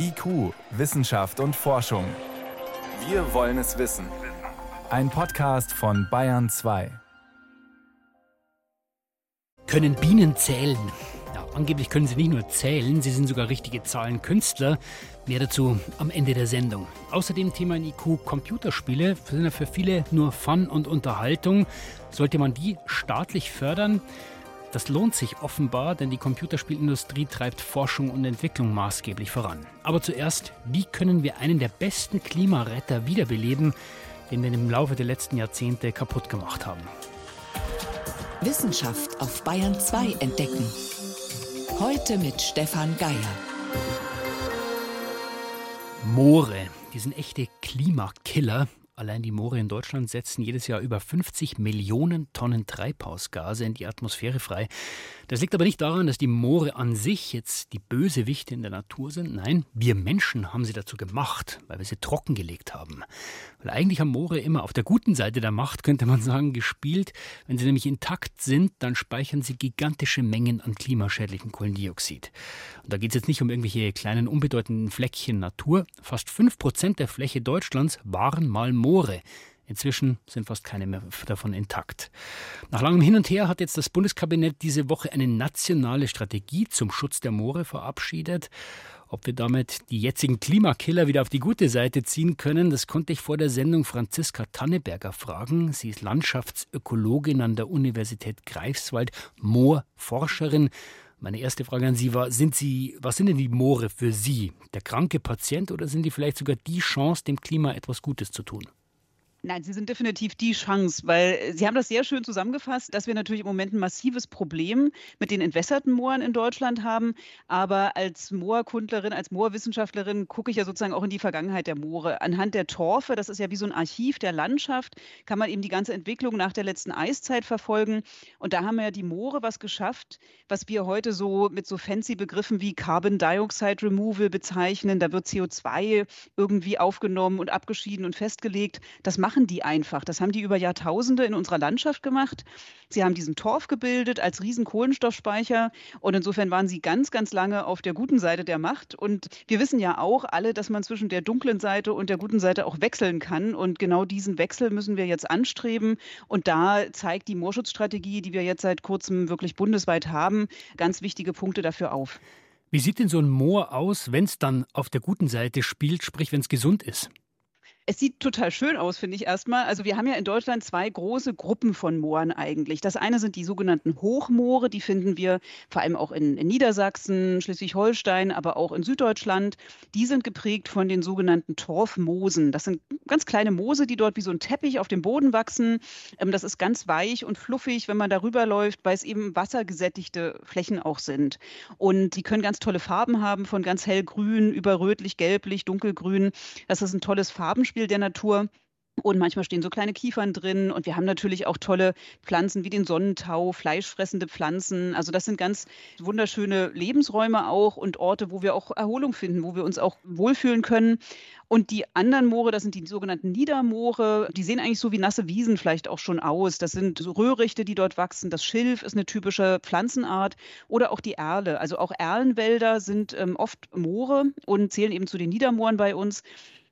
IQ, Wissenschaft und Forschung. Wir wollen es wissen. Ein Podcast von Bayern 2. Können Bienen zählen? Ja, angeblich können sie nicht nur zählen, sie sind sogar richtige Zahlenkünstler. Mehr dazu am Ende der Sendung. Außerdem Thema in IQ Computerspiele sind ja für viele nur Fun und Unterhaltung. Sollte man die staatlich fördern? Das lohnt sich offenbar, denn die Computerspielindustrie treibt Forschung und Entwicklung maßgeblich voran. Aber zuerst, wie können wir einen der besten Klimaretter wiederbeleben, den wir im Laufe der letzten Jahrzehnte kaputt gemacht haben? Wissenschaft auf Bayern 2 entdecken. Heute mit Stefan Geier. Moore, die sind echte Klimakiller. Allein die Moore in Deutschland setzen jedes Jahr über 50 Millionen Tonnen Treibhausgase in die Atmosphäre frei. Das liegt aber nicht daran, dass die Moore an sich jetzt die Bösewichte in der Natur sind. Nein, wir Menschen haben sie dazu gemacht, weil wir sie trockengelegt haben. Weil eigentlich haben Moore immer auf der guten Seite der Macht, könnte man sagen, gespielt. Wenn sie nämlich intakt sind, dann speichern sie gigantische Mengen an klimaschädlichem Kohlendioxid. Und da geht es jetzt nicht um irgendwelche kleinen, unbedeutenden Fleckchen Natur. Fast fünf Prozent der Fläche Deutschlands waren mal Moore. Inzwischen sind fast keine mehr davon intakt. Nach langem Hin und Her hat jetzt das Bundeskabinett diese Woche eine nationale Strategie zum Schutz der Moore verabschiedet. Ob wir damit die jetzigen Klimakiller wieder auf die gute Seite ziehen können, das konnte ich vor der Sendung Franziska Tanneberger fragen. Sie ist Landschaftsökologin an der Universität Greifswald, Moorforscherin. Meine erste Frage an Sie war, sind Sie, was sind denn die Moore für Sie? Der kranke Patient oder sind die vielleicht sogar die Chance, dem Klima etwas Gutes zu tun? Nein, Sie sind definitiv die Chance, weil äh, Sie haben das sehr schön zusammengefasst, dass wir natürlich im Moment ein massives Problem mit den entwässerten Mooren in Deutschland haben. Aber als Moorkundlerin, als Moorwissenschaftlerin gucke ich ja sozusagen auch in die Vergangenheit der Moore. Anhand der Torfe, das ist ja wie so ein Archiv der Landschaft, kann man eben die ganze Entwicklung nach der letzten Eiszeit verfolgen. Und da haben ja die Moore was geschafft, was wir heute so mit so fancy Begriffen wie Carbon Dioxide Removal bezeichnen. Da wird CO2 irgendwie aufgenommen und abgeschieden und festgelegt. Das macht machen die einfach. Das haben die über Jahrtausende in unserer Landschaft gemacht. Sie haben diesen Torf gebildet als riesen Kohlenstoffspeicher und insofern waren sie ganz, ganz lange auf der guten Seite der Macht. Und wir wissen ja auch alle, dass man zwischen der dunklen Seite und der guten Seite auch wechseln kann. Und genau diesen Wechsel müssen wir jetzt anstreben. Und da zeigt die Moorschutzstrategie, die wir jetzt seit kurzem wirklich bundesweit haben, ganz wichtige Punkte dafür auf. Wie sieht denn so ein Moor aus, wenn es dann auf der guten Seite spielt, sprich wenn es gesund ist? Es sieht total schön aus, finde ich erstmal. Also wir haben ja in Deutschland zwei große Gruppen von Mooren eigentlich. Das eine sind die sogenannten Hochmoore, die finden wir vor allem auch in, in Niedersachsen, Schleswig-Holstein, aber auch in Süddeutschland. Die sind geprägt von den sogenannten Torfmoosen. Das sind ganz kleine Moose, die dort wie so ein Teppich auf dem Boden wachsen. Ähm, das ist ganz weich und fluffig, wenn man darüber läuft, weil es eben wassergesättigte Flächen auch sind. Und die können ganz tolle Farben haben, von ganz hellgrün über rötlich, gelblich, dunkelgrün. Das ist ein tolles Farbenspiel Beispiel der Natur. Und manchmal stehen so kleine Kiefern drin. Und wir haben natürlich auch tolle Pflanzen wie den Sonnentau, fleischfressende Pflanzen. Also das sind ganz wunderschöne Lebensräume auch und Orte, wo wir auch Erholung finden, wo wir uns auch wohlfühlen können. Und die anderen Moore, das sind die sogenannten Niedermoore, die sehen eigentlich so wie nasse Wiesen vielleicht auch schon aus. Das sind so Röhrichte, die dort wachsen. Das Schilf ist eine typische Pflanzenart oder auch die Erle. Also auch Erlenwälder sind ähm, oft Moore und zählen eben zu den Niedermooren bei uns.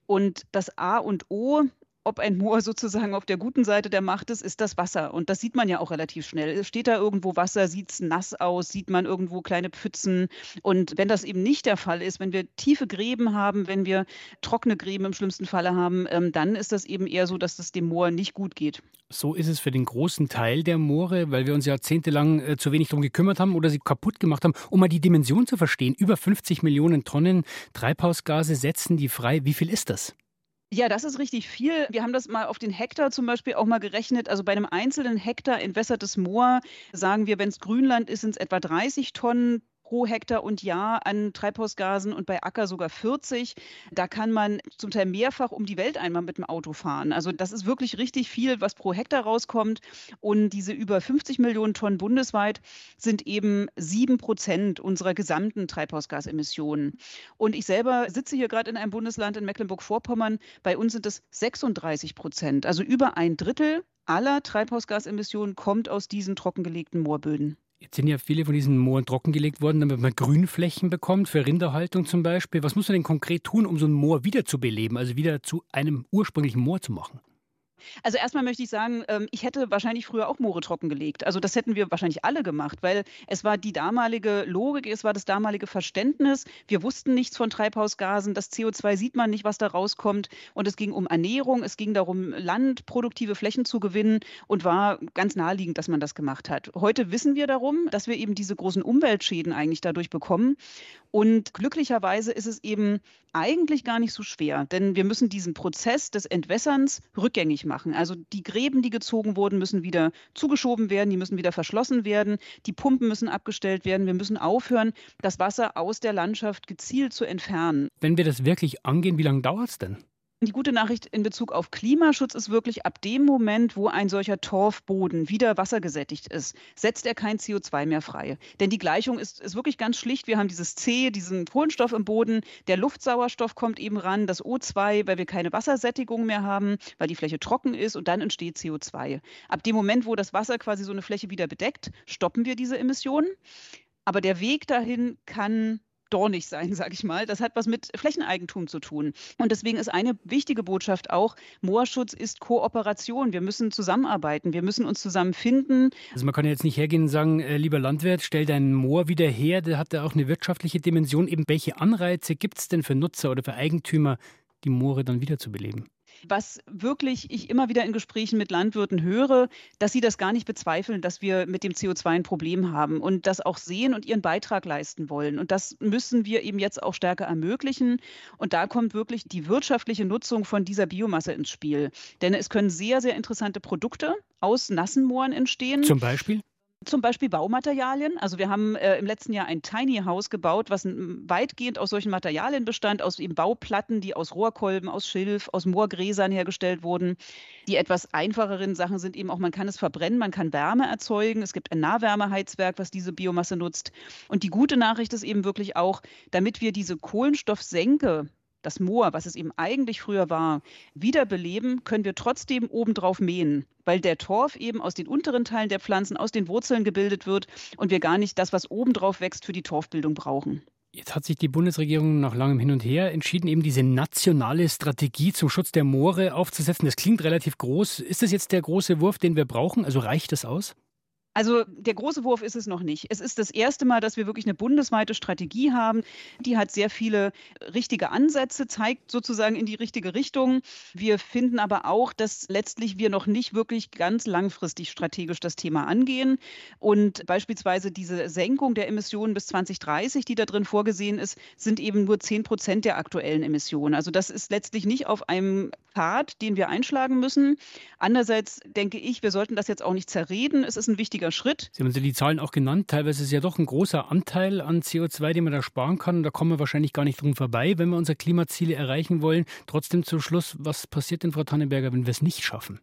Und das A und O ob ein Moor sozusagen auf der guten Seite der Macht ist, ist das Wasser. Und das sieht man ja auch relativ schnell. Steht da irgendwo Wasser, sieht es nass aus, sieht man irgendwo kleine Pfützen. Und wenn das eben nicht der Fall ist, wenn wir tiefe Gräben haben, wenn wir trockene Gräben im schlimmsten Falle haben, ähm, dann ist das eben eher so, dass es dem Moor nicht gut geht. So ist es für den großen Teil der Moore, weil wir uns jahrzehntelang äh, zu wenig darum gekümmert haben oder sie kaputt gemacht haben. Um mal die Dimension zu verstehen, über 50 Millionen Tonnen Treibhausgase setzen die frei. Wie viel ist das? Ja, das ist richtig viel. Wir haben das mal auf den Hektar zum Beispiel auch mal gerechnet. Also bei einem einzelnen Hektar entwässertes Moor sagen wir, wenn es Grünland ist, sind es etwa 30 Tonnen pro Hektar und Jahr an Treibhausgasen und bei Acker sogar 40. Da kann man zum Teil mehrfach um die Welt einmal mit dem Auto fahren. Also das ist wirklich richtig viel, was pro Hektar rauskommt. Und diese über 50 Millionen Tonnen bundesweit sind eben sieben Prozent unserer gesamten Treibhausgasemissionen. Und ich selber sitze hier gerade in einem Bundesland in Mecklenburg-Vorpommern. Bei uns sind es 36 Prozent, also über ein Drittel aller Treibhausgasemissionen kommt aus diesen trockengelegten Moorböden. Jetzt sind ja viele von diesen Mooren trockengelegt worden, damit man Grünflächen bekommt, für Rinderhaltung zum Beispiel. Was muss man denn konkret tun, um so ein Moor wiederzubeleben, also wieder zu einem ursprünglichen Moor zu machen? Also erstmal möchte ich sagen, ähm, ich hätte wahrscheinlich früher auch Moore trockengelegt. Also das hätten wir wahrscheinlich alle gemacht, weil es war die damalige Logik, es war das damalige Verständnis. Wir wussten nichts von Treibhausgasen, das CO2 sieht man nicht, was da rauskommt. Und es ging um Ernährung, es ging darum, Land, produktive Flächen zu gewinnen und war ganz naheliegend, dass man das gemacht hat. Heute wissen wir darum, dass wir eben diese großen Umweltschäden eigentlich dadurch bekommen. Und glücklicherweise ist es eben eigentlich gar nicht so schwer, denn wir müssen diesen Prozess des Entwässerns rückgängig machen. Also die Gräben, die gezogen wurden, müssen wieder zugeschoben werden, die müssen wieder verschlossen werden, die Pumpen müssen abgestellt werden, wir müssen aufhören, das Wasser aus der Landschaft gezielt zu entfernen. Wenn wir das wirklich angehen, wie lange dauert es denn? Die gute Nachricht in Bezug auf Klimaschutz ist wirklich ab dem Moment, wo ein solcher Torfboden wieder wassergesättigt ist, setzt er kein CO2 mehr frei. Denn die Gleichung ist, ist wirklich ganz schlicht. Wir haben dieses C, diesen Kohlenstoff im Boden, der Luftsauerstoff kommt eben ran, das O2, weil wir keine Wassersättigung mehr haben, weil die Fläche trocken ist und dann entsteht CO2. Ab dem Moment, wo das Wasser quasi so eine Fläche wieder bedeckt, stoppen wir diese Emissionen. Aber der Weg dahin kann dornig sein, sage ich mal. Das hat was mit Flächeneigentum zu tun. Und deswegen ist eine wichtige Botschaft auch, Moorschutz ist Kooperation. Wir müssen zusammenarbeiten, wir müssen uns zusammenfinden. Also man kann jetzt nicht hergehen und sagen, äh, lieber Landwirt, stell dein Moor wieder her. Der hat ja auch eine wirtschaftliche Dimension. Eben welche Anreize gibt es denn für Nutzer oder für Eigentümer, die Moore dann wiederzubeleben? Was wirklich ich immer wieder in Gesprächen mit Landwirten höre, dass sie das gar nicht bezweifeln, dass wir mit dem CO2 ein Problem haben und das auch sehen und ihren Beitrag leisten wollen. Und das müssen wir eben jetzt auch stärker ermöglichen. Und da kommt wirklich die wirtschaftliche Nutzung von dieser Biomasse ins Spiel. Denn es können sehr, sehr interessante Produkte aus nassen Mooren entstehen. Zum Beispiel? Zum Beispiel Baumaterialien. Also wir haben äh, im letzten Jahr ein Tiny House gebaut, was weitgehend aus solchen Materialien bestand, aus eben Bauplatten, die aus Rohrkolben, aus Schilf, aus Moorgräsern hergestellt wurden. Die etwas einfacheren Sachen sind eben auch, man kann es verbrennen, man kann Wärme erzeugen. Es gibt ein Nahwärmeheizwerk, was diese Biomasse nutzt. Und die gute Nachricht ist eben wirklich auch, damit wir diese Kohlenstoffsenke das Moor, was es eben eigentlich früher war, wiederbeleben, können wir trotzdem obendrauf mähen, weil der Torf eben aus den unteren Teilen der Pflanzen, aus den Wurzeln gebildet wird und wir gar nicht das, was obendrauf wächst, für die Torfbildung brauchen. Jetzt hat sich die Bundesregierung nach langem Hin und Her entschieden, eben diese nationale Strategie zum Schutz der Moore aufzusetzen. Das klingt relativ groß. Ist das jetzt der große Wurf, den wir brauchen? Also reicht das aus? Also der große Wurf ist es noch nicht. Es ist das erste Mal, dass wir wirklich eine bundesweite Strategie haben. Die hat sehr viele richtige Ansätze, zeigt sozusagen in die richtige Richtung. Wir finden aber auch, dass letztlich wir noch nicht wirklich ganz langfristig strategisch das Thema angehen. Und beispielsweise diese Senkung der Emissionen bis 2030, die da drin vorgesehen ist, sind eben nur 10 Prozent der aktuellen Emissionen. Also das ist letztlich nicht auf einem Pfad, den wir einschlagen müssen. Andererseits denke ich, wir sollten das jetzt auch nicht zerreden. Es ist ein wichtiger Schritt. Sie haben die Zahlen auch genannt. Teilweise ist ja doch ein großer Anteil an CO2, den man da sparen kann. Da kommen wir wahrscheinlich gar nicht drum vorbei, wenn wir unsere Klimaziele erreichen wollen. Trotzdem zum Schluss, was passiert denn, Frau Tannenberger, wenn wir es nicht schaffen?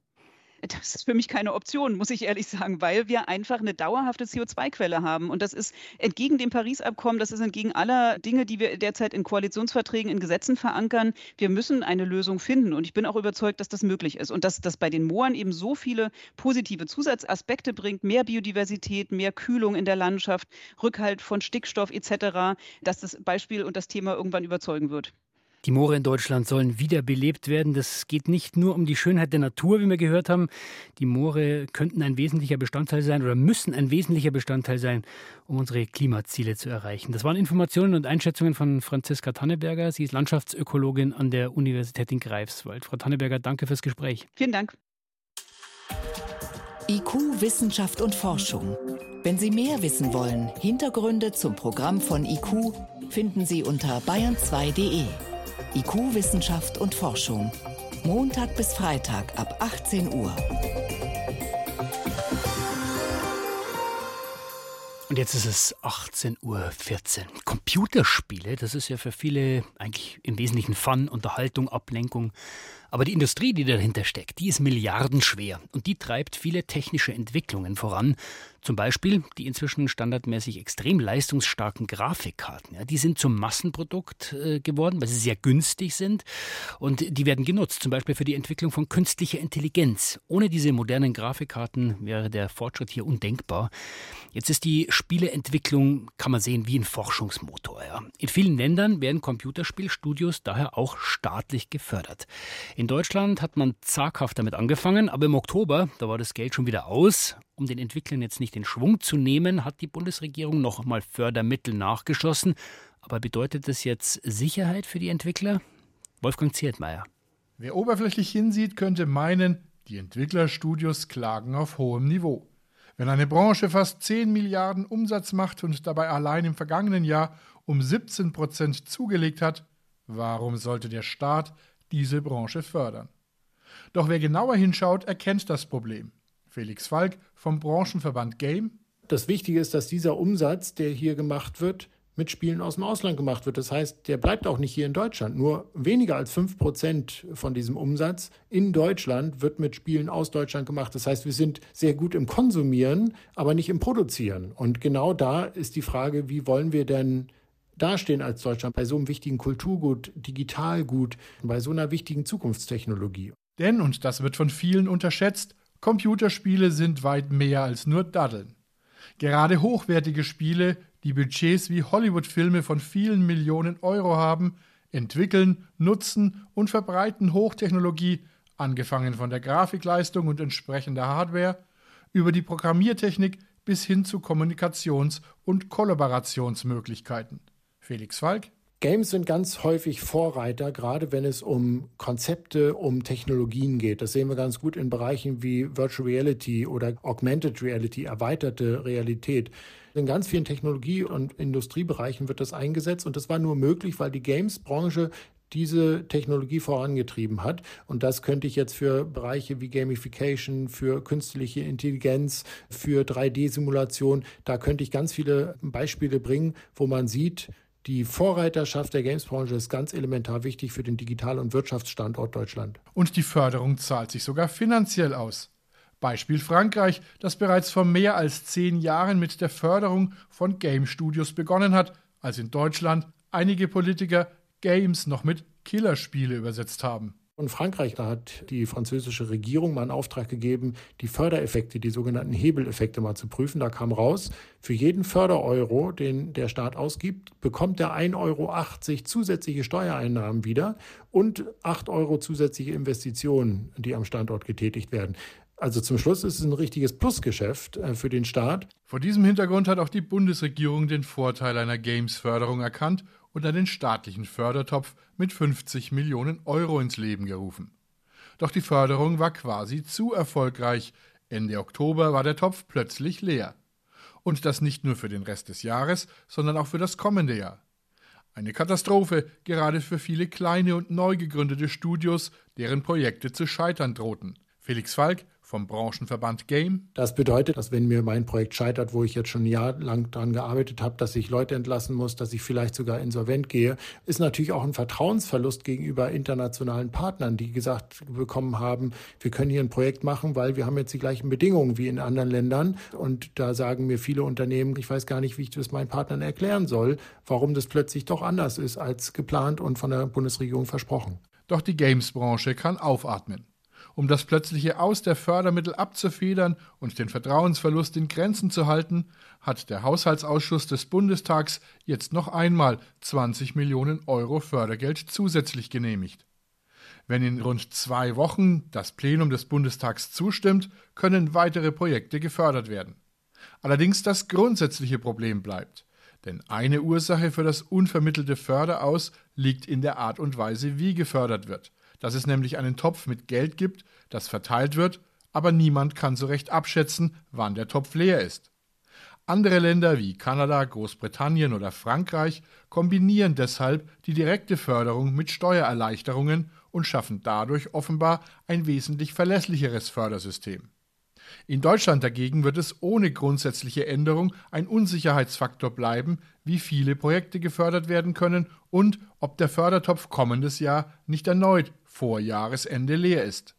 Das ist für mich keine Option, muss ich ehrlich sagen, weil wir einfach eine dauerhafte CO2-Quelle haben. Und das ist entgegen dem Paris-Abkommen, das ist entgegen aller Dinge, die wir derzeit in Koalitionsverträgen, in Gesetzen verankern. Wir müssen eine Lösung finden. Und ich bin auch überzeugt, dass das möglich ist. Und dass das bei den Mooren eben so viele positive Zusatzaspekte bringt, mehr Biodiversität, mehr Kühlung in der Landschaft, Rückhalt von Stickstoff etc., dass das Beispiel und das Thema irgendwann überzeugen wird. Die Moore in Deutschland sollen wiederbelebt werden. Das geht nicht nur um die Schönheit der Natur, wie wir gehört haben. Die Moore könnten ein wesentlicher Bestandteil sein oder müssen ein wesentlicher Bestandteil sein, um unsere Klimaziele zu erreichen. Das waren Informationen und Einschätzungen von Franziska Tanneberger. Sie ist Landschaftsökologin an der Universität in Greifswald. Frau Tanneberger, danke fürs Gespräch. Vielen Dank. IQ, Wissenschaft und Forschung. Wenn Sie mehr wissen wollen, Hintergründe zum Programm von IQ finden Sie unter bayern2.de. IQ Wissenschaft und Forschung. Montag bis Freitag ab 18 Uhr. Und jetzt ist es 18.14 Uhr. Computerspiele, das ist ja für viele eigentlich im Wesentlichen Fun, Unterhaltung, Ablenkung. Aber die Industrie, die dahinter steckt, die ist milliardenschwer und die treibt viele technische Entwicklungen voran. Zum Beispiel die inzwischen standardmäßig extrem leistungsstarken Grafikkarten. Ja, die sind zum Massenprodukt äh, geworden, weil sie sehr günstig sind und die werden genutzt, zum Beispiel für die Entwicklung von künstlicher Intelligenz. Ohne diese modernen Grafikkarten wäre der Fortschritt hier undenkbar. Jetzt ist die Spieleentwicklung, kann man sehen, wie ein Forschungsmotor. Ja. In vielen Ländern werden Computerspielstudios daher auch staatlich gefördert. In Deutschland hat man zaghaft damit angefangen, aber im Oktober, da war das Geld schon wieder aus um den Entwicklern jetzt nicht den Schwung zu nehmen, hat die Bundesregierung noch einmal Fördermittel nachgeschossen. Aber bedeutet das jetzt Sicherheit für die Entwickler? Wolfgang Ziertmeier. Wer oberflächlich hinsieht, könnte meinen, die Entwicklerstudios klagen auf hohem Niveau. Wenn eine Branche fast 10 Milliarden Umsatz macht und dabei allein im vergangenen Jahr um 17 Prozent zugelegt hat, warum sollte der Staat diese Branche fördern? Doch wer genauer hinschaut, erkennt das Problem. Felix Falk vom Branchenverband Game. Das Wichtige ist, dass dieser Umsatz, der hier gemacht wird, mit Spielen aus dem Ausland gemacht wird. Das heißt, der bleibt auch nicht hier in Deutschland. Nur weniger als 5% von diesem Umsatz in Deutschland wird mit Spielen aus Deutschland gemacht. Das heißt, wir sind sehr gut im Konsumieren, aber nicht im Produzieren. Und genau da ist die Frage, wie wollen wir denn dastehen als Deutschland bei so einem wichtigen Kulturgut, Digitalgut, bei so einer wichtigen Zukunftstechnologie. Denn, und das wird von vielen unterschätzt, Computerspiele sind weit mehr als nur Daddeln. Gerade hochwertige Spiele, die Budgets wie Hollywood-Filme von vielen Millionen Euro haben, entwickeln, nutzen und verbreiten Hochtechnologie, angefangen von der Grafikleistung und entsprechender Hardware, über die Programmiertechnik bis hin zu Kommunikations- und Kollaborationsmöglichkeiten. Felix Falk Games sind ganz häufig Vorreiter, gerade wenn es um Konzepte, um Technologien geht. Das sehen wir ganz gut in Bereichen wie Virtual Reality oder Augmented Reality, erweiterte Realität. In ganz vielen Technologie- und Industriebereichen wird das eingesetzt und das war nur möglich, weil die Games-Branche diese Technologie vorangetrieben hat. Und das könnte ich jetzt für Bereiche wie Gamification, für künstliche Intelligenz, für 3D-Simulation, da könnte ich ganz viele Beispiele bringen, wo man sieht, die Vorreiterschaft der Gamesbranche ist ganz elementar wichtig für den Digital- und Wirtschaftsstandort Deutschland. Und die Förderung zahlt sich sogar finanziell aus. Beispiel Frankreich, das bereits vor mehr als zehn Jahren mit der Förderung von Game Studios begonnen hat, als in Deutschland einige Politiker Games noch mit Killerspiele übersetzt haben. In Frankreich da hat die französische Regierung mal einen Auftrag gegeben, die Fördereffekte, die sogenannten Hebeleffekte mal zu prüfen. Da kam raus, für jeden Fördereuro, den der Staat ausgibt, bekommt er 1,80 Euro zusätzliche Steuereinnahmen wieder und 8 Euro zusätzliche Investitionen, die am Standort getätigt werden. Also zum Schluss ist es ein richtiges Plusgeschäft äh, für den Staat. Vor diesem Hintergrund hat auch die Bundesregierung den Vorteil einer Games-Förderung erkannt und einen staatlichen Fördertopf mit 50 Millionen Euro ins Leben gerufen. Doch die Förderung war quasi zu erfolgreich. Ende Oktober war der Topf plötzlich leer. Und das nicht nur für den Rest des Jahres, sondern auch für das kommende Jahr. Eine Katastrophe, gerade für viele kleine und neu gegründete Studios, deren Projekte zu scheitern drohten. Felix Falk vom Branchenverband Game. Das bedeutet, dass wenn mir mein Projekt scheitert, wo ich jetzt schon ein Jahr lang daran gearbeitet habe, dass ich Leute entlassen muss, dass ich vielleicht sogar insolvent gehe, ist natürlich auch ein Vertrauensverlust gegenüber internationalen Partnern, die gesagt bekommen haben, wir können hier ein Projekt machen, weil wir haben jetzt die gleichen Bedingungen wie in anderen Ländern. Und da sagen mir viele Unternehmen, ich weiß gar nicht, wie ich das meinen Partnern erklären soll, warum das plötzlich doch anders ist als geplant und von der Bundesregierung versprochen. Doch die Games-Branche kann aufatmen um das plötzliche Aus der Fördermittel abzufedern und den Vertrauensverlust in Grenzen zu halten, hat der Haushaltsausschuss des Bundestags jetzt noch einmal 20 Millionen Euro Fördergeld zusätzlich genehmigt. Wenn in rund zwei Wochen das Plenum des Bundestags zustimmt, können weitere Projekte gefördert werden. Allerdings das grundsätzliche Problem bleibt. Denn eine Ursache für das unvermittelte Förderaus liegt in der Art und Weise, wie gefördert wird dass es nämlich einen Topf mit Geld gibt, das verteilt wird, aber niemand kann so recht abschätzen, wann der Topf leer ist. Andere Länder wie Kanada, Großbritannien oder Frankreich kombinieren deshalb die direkte Förderung mit Steuererleichterungen und schaffen dadurch offenbar ein wesentlich verlässlicheres Fördersystem. In Deutschland dagegen wird es ohne grundsätzliche Änderung ein Unsicherheitsfaktor bleiben, wie viele Projekte gefördert werden können und ob der Fördertopf kommendes Jahr nicht erneut vor Jahresende leer ist.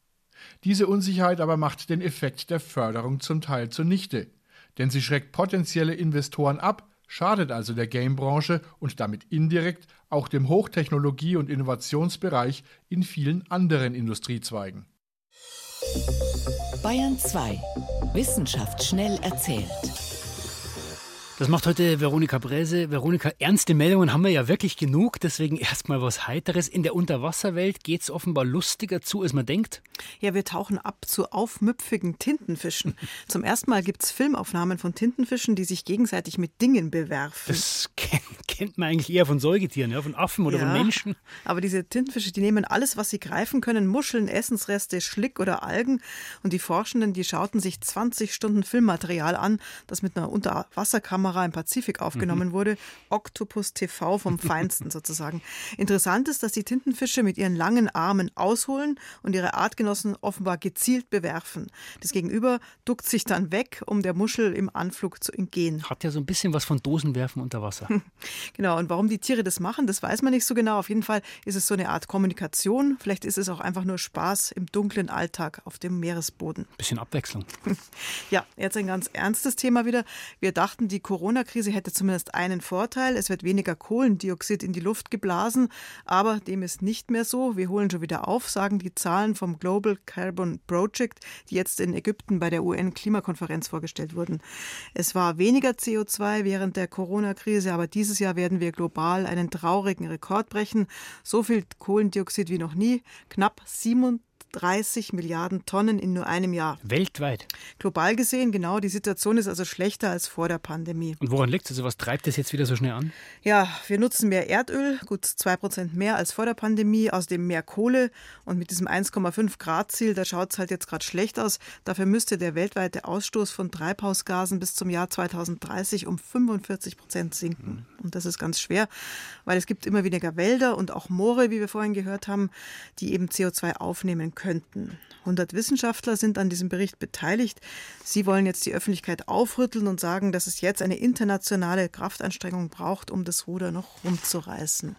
Diese Unsicherheit aber macht den Effekt der Förderung zum Teil zunichte, denn sie schreckt potenzielle Investoren ab, schadet also der Gamebranche und damit indirekt auch dem Hochtechnologie- und Innovationsbereich in vielen anderen Industriezweigen. Bayern 2. Wissenschaft schnell erzählt. Das macht heute Veronika Bräse. Veronika, ernste Meldungen haben wir ja wirklich genug. Deswegen erstmal was Heiteres. In der Unterwasserwelt geht es offenbar lustiger zu, als man denkt. Ja, wir tauchen ab zu aufmüpfigen Tintenfischen. Zum ersten Mal gibt es Filmaufnahmen von Tintenfischen, die sich gegenseitig mit Dingen bewerfen. Das kennt, kennt man eigentlich eher von Säugetieren, ja, von Affen oder ja, von Menschen. Aber diese Tintenfische, die nehmen alles, was sie greifen können: Muscheln, Essensreste, Schlick oder Algen. Und die Forschenden, die schauten sich 20 Stunden Filmmaterial an, das mit einer Unterwasserkamera Kamera im Pazifik aufgenommen mhm. wurde. Octopus TV vom Feinsten sozusagen. Interessant ist, dass die Tintenfische mit ihren langen Armen ausholen und ihre Artgenossen offenbar gezielt bewerfen. Das Gegenüber duckt sich dann weg, um der Muschel im Anflug zu entgehen. Hat ja so ein bisschen was von Dosenwerfen unter Wasser. Genau, und warum die Tiere das machen, das weiß man nicht so genau. Auf jeden Fall ist es so eine Art Kommunikation. Vielleicht ist es auch einfach nur Spaß im dunklen Alltag auf dem Meeresboden. Bisschen Abwechslung. Ja, jetzt ein ganz ernstes Thema wieder. Wir dachten, die Corona-Krise hätte zumindest einen Vorteil. Es wird weniger Kohlendioxid in die Luft geblasen. Aber dem ist nicht mehr so. Wir holen schon wieder auf, sagen die Zahlen vom Global Carbon Project, die jetzt in Ägypten bei der UN-Klimakonferenz vorgestellt wurden. Es war weniger CO2 während der Corona-Krise, aber dieses Jahr werden wir global einen traurigen Rekord brechen. So viel Kohlendioxid wie noch nie. Knapp 37 30 Milliarden Tonnen in nur einem Jahr. Weltweit. Global gesehen, genau. Die Situation ist also schlechter als vor der Pandemie. Und woran liegt es? Also was treibt das jetzt wieder so schnell an? Ja, wir nutzen mehr Erdöl, gut 2 Prozent mehr als vor der Pandemie, außerdem mehr Kohle. Und mit diesem 1,5 Grad Ziel, da schaut es halt jetzt gerade schlecht aus. Dafür müsste der weltweite Ausstoß von Treibhausgasen bis zum Jahr 2030 um 45 Prozent sinken. Mhm. Und das ist ganz schwer, weil es gibt immer weniger Wälder und auch Moore, wie wir vorhin gehört haben, die eben CO2 aufnehmen können könnten. 100 Wissenschaftler sind an diesem Bericht beteiligt. Sie wollen jetzt die Öffentlichkeit aufrütteln und sagen, dass es jetzt eine internationale Kraftanstrengung braucht, um das Ruder noch rumzureißen.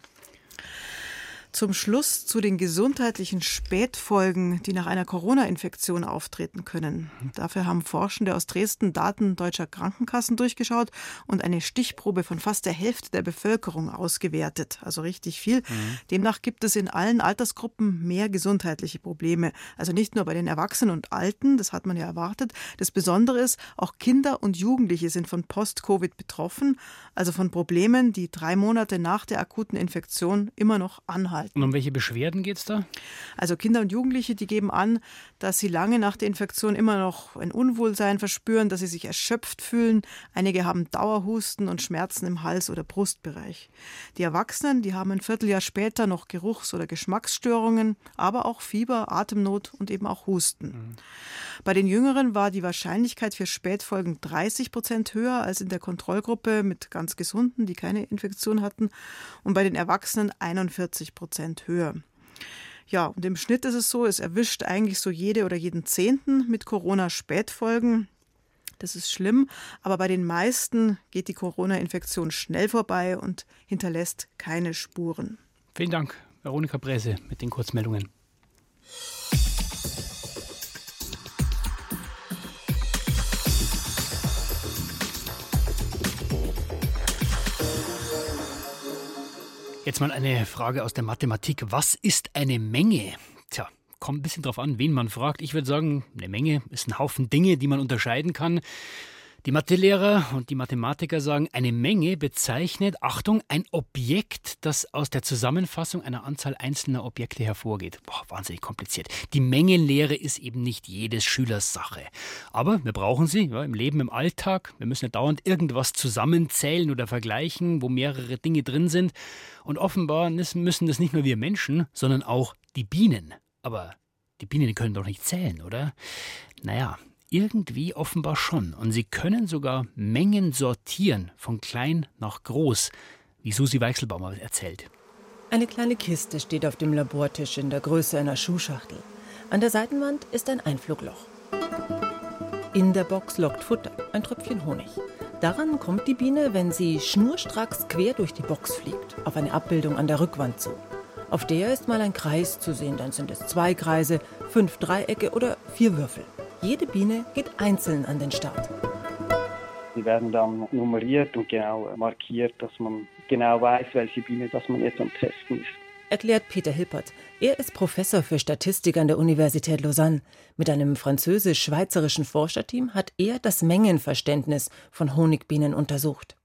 Zum Schluss zu den gesundheitlichen Spätfolgen, die nach einer Corona-Infektion auftreten können. Dafür haben Forschende aus Dresden Daten deutscher Krankenkassen durchgeschaut und eine Stichprobe von fast der Hälfte der Bevölkerung ausgewertet. Also richtig viel. Mhm. Demnach gibt es in allen Altersgruppen mehr gesundheitliche Probleme. Also nicht nur bei den Erwachsenen und Alten, das hat man ja erwartet. Das Besondere ist, auch Kinder und Jugendliche sind von Post-Covid betroffen, also von Problemen, die drei Monate nach der akuten Infektion immer noch anhalten halten. Und um welche Beschwerden geht es da? Also Kinder und Jugendliche, die geben an, dass sie lange nach der Infektion immer noch ein Unwohlsein verspüren, dass sie sich erschöpft fühlen. Einige haben Dauerhusten und Schmerzen im Hals- oder Brustbereich. Die Erwachsenen, die haben ein Vierteljahr später noch Geruchs- oder Geschmacksstörungen, aber auch Fieber, Atemnot und eben auch Husten. Mhm. Bei den Jüngeren war die Wahrscheinlichkeit für Spätfolgen 30 Prozent höher als in der Kontrollgruppe mit ganz Gesunden, die keine Infektion hatten, und bei den Erwachsenen 41 Prozent. Prozent höher. Ja, und im Schnitt ist es so, es erwischt eigentlich so jede oder jeden Zehnten mit Corona-Spätfolgen. Das ist schlimm, aber bei den meisten geht die Corona-Infektion schnell vorbei und hinterlässt keine Spuren. Vielen Dank, Veronika Bräse mit den Kurzmeldungen. Jetzt mal eine Frage aus der Mathematik. Was ist eine Menge? Tja, kommt ein bisschen drauf an, wen man fragt. Ich würde sagen, eine Menge ist ein Haufen Dinge, die man unterscheiden kann. Die Mathelehrer und die Mathematiker sagen, eine Menge bezeichnet, Achtung, ein Objekt, das aus der Zusammenfassung einer Anzahl einzelner Objekte hervorgeht. Boah, wahnsinnig kompliziert. Die Mengenlehre ist eben nicht jedes Schülers Sache. Aber wir brauchen sie ja, im Leben, im Alltag. Wir müssen ja dauernd irgendwas zusammenzählen oder vergleichen, wo mehrere Dinge drin sind. Und offenbar müssen das nicht nur wir Menschen, sondern auch die Bienen. Aber die Bienen können doch nicht zählen, oder? Naja, irgendwie offenbar schon. Und sie können sogar Mengen sortieren, von klein nach groß, wie Susi Weichselbaumer erzählt. Eine kleine Kiste steht auf dem Labortisch in der Größe einer Schuhschachtel. An der Seitenwand ist ein Einflugloch. In der Box lockt Futter, ein Tröpfchen Honig. Daran kommt die Biene, wenn sie schnurstracks quer durch die Box fliegt, auf eine Abbildung an der Rückwand zu. Auf der ist mal ein Kreis zu sehen, dann sind es zwei Kreise, fünf Dreiecke oder vier Würfel. Jede Biene geht einzeln an den Start. Die werden dann nummeriert und genau markiert, dass man genau weiß, welche Biene das man jetzt am Testen ist. Erklärt Peter Hilpert. Er ist Professor für Statistik an der Universität Lausanne. Mit einem französisch-schweizerischen Forscherteam hat er das Mengenverständnis von Honigbienen untersucht.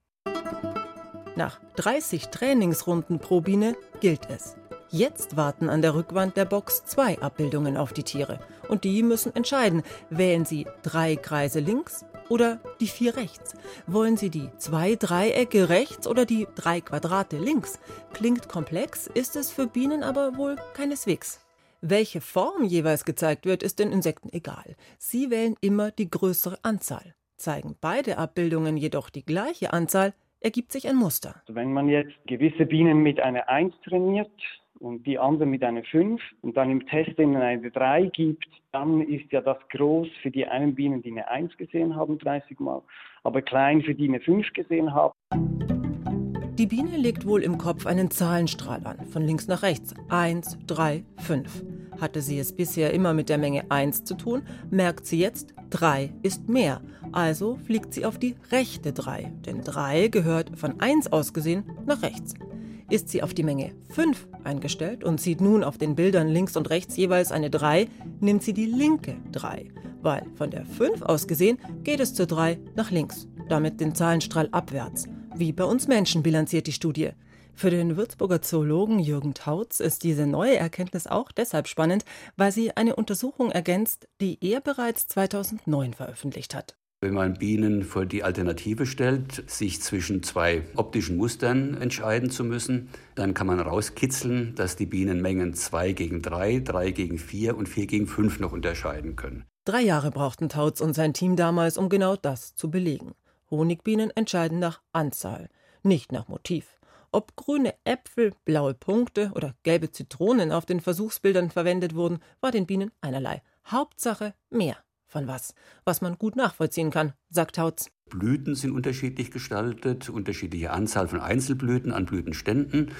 Nach 30 Trainingsrunden pro Biene gilt es. Jetzt warten an der Rückwand der Box zwei Abbildungen auf die Tiere. Und die müssen entscheiden, wählen sie drei Kreise links oder die vier rechts. Wollen sie die zwei Dreiecke rechts oder die drei Quadrate links? Klingt komplex, ist es für Bienen aber wohl keineswegs. Welche Form jeweils gezeigt wird, ist den Insekten egal. Sie wählen immer die größere Anzahl. Zeigen beide Abbildungen jedoch die gleiche Anzahl, ergibt sich ein Muster. Also wenn man jetzt gewisse Bienen mit einer 1 trainiert, und die andere mit einer 5 und dann im Test ihnen eine 3 gibt, dann ist ja das groß für die einen Bienen, die eine 1 gesehen haben, 30 Mal, aber klein für die eine 5 gesehen haben. Die Biene legt wohl im Kopf einen Zahlenstrahl an, von links nach rechts. 1, 3, 5. Hatte sie es bisher immer mit der Menge 1 zu tun, merkt sie jetzt, 3 ist mehr. Also fliegt sie auf die rechte 3, denn 3 gehört von 1 aus gesehen nach rechts. Ist sie auf die Menge 5 eingestellt und sieht nun auf den Bildern links und rechts jeweils eine 3, nimmt sie die linke 3, weil von der 5 aus gesehen geht es zur 3 nach links, damit den Zahlenstrahl abwärts. Wie bei uns Menschen bilanziert die Studie. Für den Würzburger Zoologen Jürgen Tautz ist diese neue Erkenntnis auch deshalb spannend, weil sie eine Untersuchung ergänzt, die er bereits 2009 veröffentlicht hat. Wenn man Bienen vor die Alternative stellt, sich zwischen zwei optischen Mustern entscheiden zu müssen, dann kann man rauskitzeln, dass die Bienenmengen 2 gegen 3, 3 gegen 4 und 4 gegen 5 noch unterscheiden können. Drei Jahre brauchten Tautz und sein Team damals, um genau das zu belegen. Honigbienen entscheiden nach Anzahl, nicht nach Motiv. Ob grüne Äpfel, blaue Punkte oder gelbe Zitronen auf den Versuchsbildern verwendet wurden, war den Bienen einerlei. Hauptsache mehr von was, was man gut nachvollziehen kann, sagt Hautz. Blüten sind unterschiedlich gestaltet, unterschiedliche Anzahl von Einzelblüten an Blütenständen,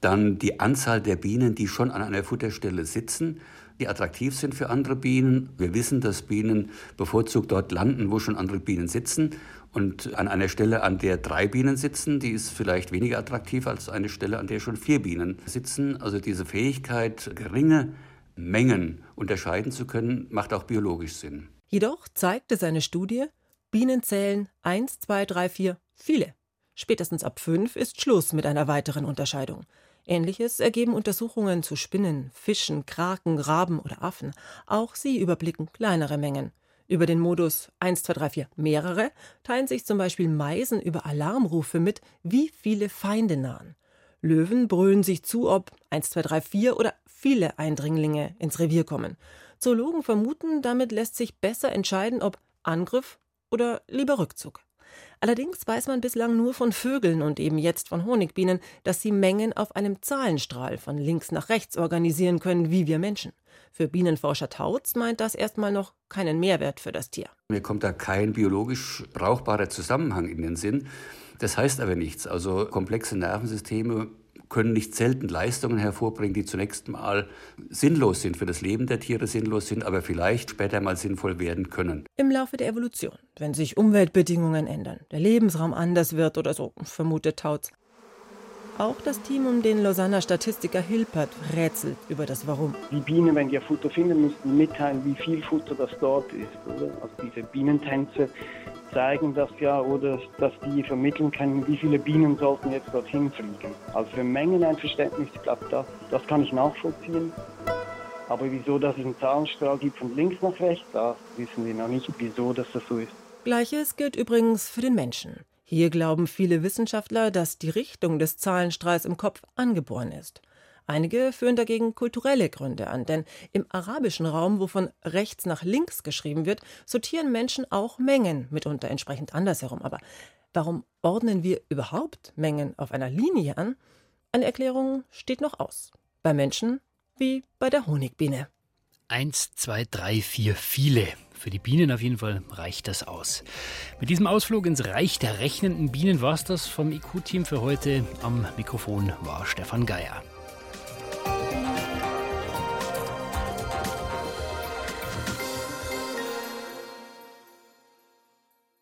dann die Anzahl der Bienen, die schon an einer Futterstelle sitzen, die attraktiv sind für andere Bienen. Wir wissen, dass Bienen bevorzugt dort landen, wo schon andere Bienen sitzen. Und an einer Stelle, an der drei Bienen sitzen, die ist vielleicht weniger attraktiv als eine Stelle, an der schon vier Bienen sitzen. Also diese Fähigkeit, geringe Mengen unterscheiden zu können, macht auch biologisch Sinn. Jedoch zeigte seine Studie, Bienen zählen 1, 2, 3, 4, viele. Spätestens ab 5 ist Schluss mit einer weiteren Unterscheidung. Ähnliches ergeben Untersuchungen zu Spinnen, Fischen, Kraken, Raben oder Affen. Auch sie überblicken kleinere Mengen. Über den Modus 1, 2, 3, 4 mehrere teilen sich zum Beispiel Meisen über Alarmrufe mit, wie viele Feinde nahen. Löwen brüllen sich zu, ob 1, 2, 3, 4 oder viele Eindringlinge ins Revier kommen. Zoologen vermuten, damit lässt sich besser entscheiden, ob Angriff oder lieber Rückzug. Allerdings weiß man bislang nur von Vögeln und eben jetzt von Honigbienen, dass sie Mengen auf einem Zahlenstrahl von links nach rechts organisieren können, wie wir Menschen. Für Bienenforscher Tautz meint das erstmal noch keinen Mehrwert für das Tier. Mir kommt da kein biologisch brauchbarer Zusammenhang in den Sinn. Das heißt aber nichts. Also komplexe Nervensysteme können nicht selten Leistungen hervorbringen, die zunächst mal sinnlos sind, für das Leben der Tiere sinnlos sind, aber vielleicht später mal sinnvoll werden können. Im Laufe der Evolution, wenn sich Umweltbedingungen ändern, der Lebensraum anders wird oder so, vermutet Tautz. Auch das Team um den Lausanner Statistiker Hilpert rätselt über das Warum. Die Bienen, wenn die Futter finden, müssten mitteilen, wie viel Futter das dort ist. Oder? Also diese Bienentänze zeigen das ja oder dass die vermitteln können, wie viele Bienen sollten jetzt dorthin fliegen. Also für Mengen ein Verständnis, ich glaube, das, das kann ich nachvollziehen. Aber wieso, dass es einen Zahlenstrahl gibt von links nach rechts, das wissen wir noch nicht, wieso dass das so ist. Gleiches gilt übrigens für den Menschen. Hier glauben viele Wissenschaftler, dass die Richtung des Zahlenstrahls im Kopf angeboren ist. Einige führen dagegen kulturelle Gründe an, denn im arabischen Raum, wo von rechts nach links geschrieben wird, sortieren Menschen auch Mengen, mitunter entsprechend andersherum. Aber warum ordnen wir überhaupt Mengen auf einer Linie an? Eine Erklärung steht noch aus. Bei Menschen wie bei der Honigbiene. Eins, zwei, drei, vier, viele. für die Bienen auf jeden Fall reicht das aus. Mit diesem Ausflug ins Reich der rechnenden Bienen war es das vom IQ-Team für heute. Am Mikrofon war Stefan Geier.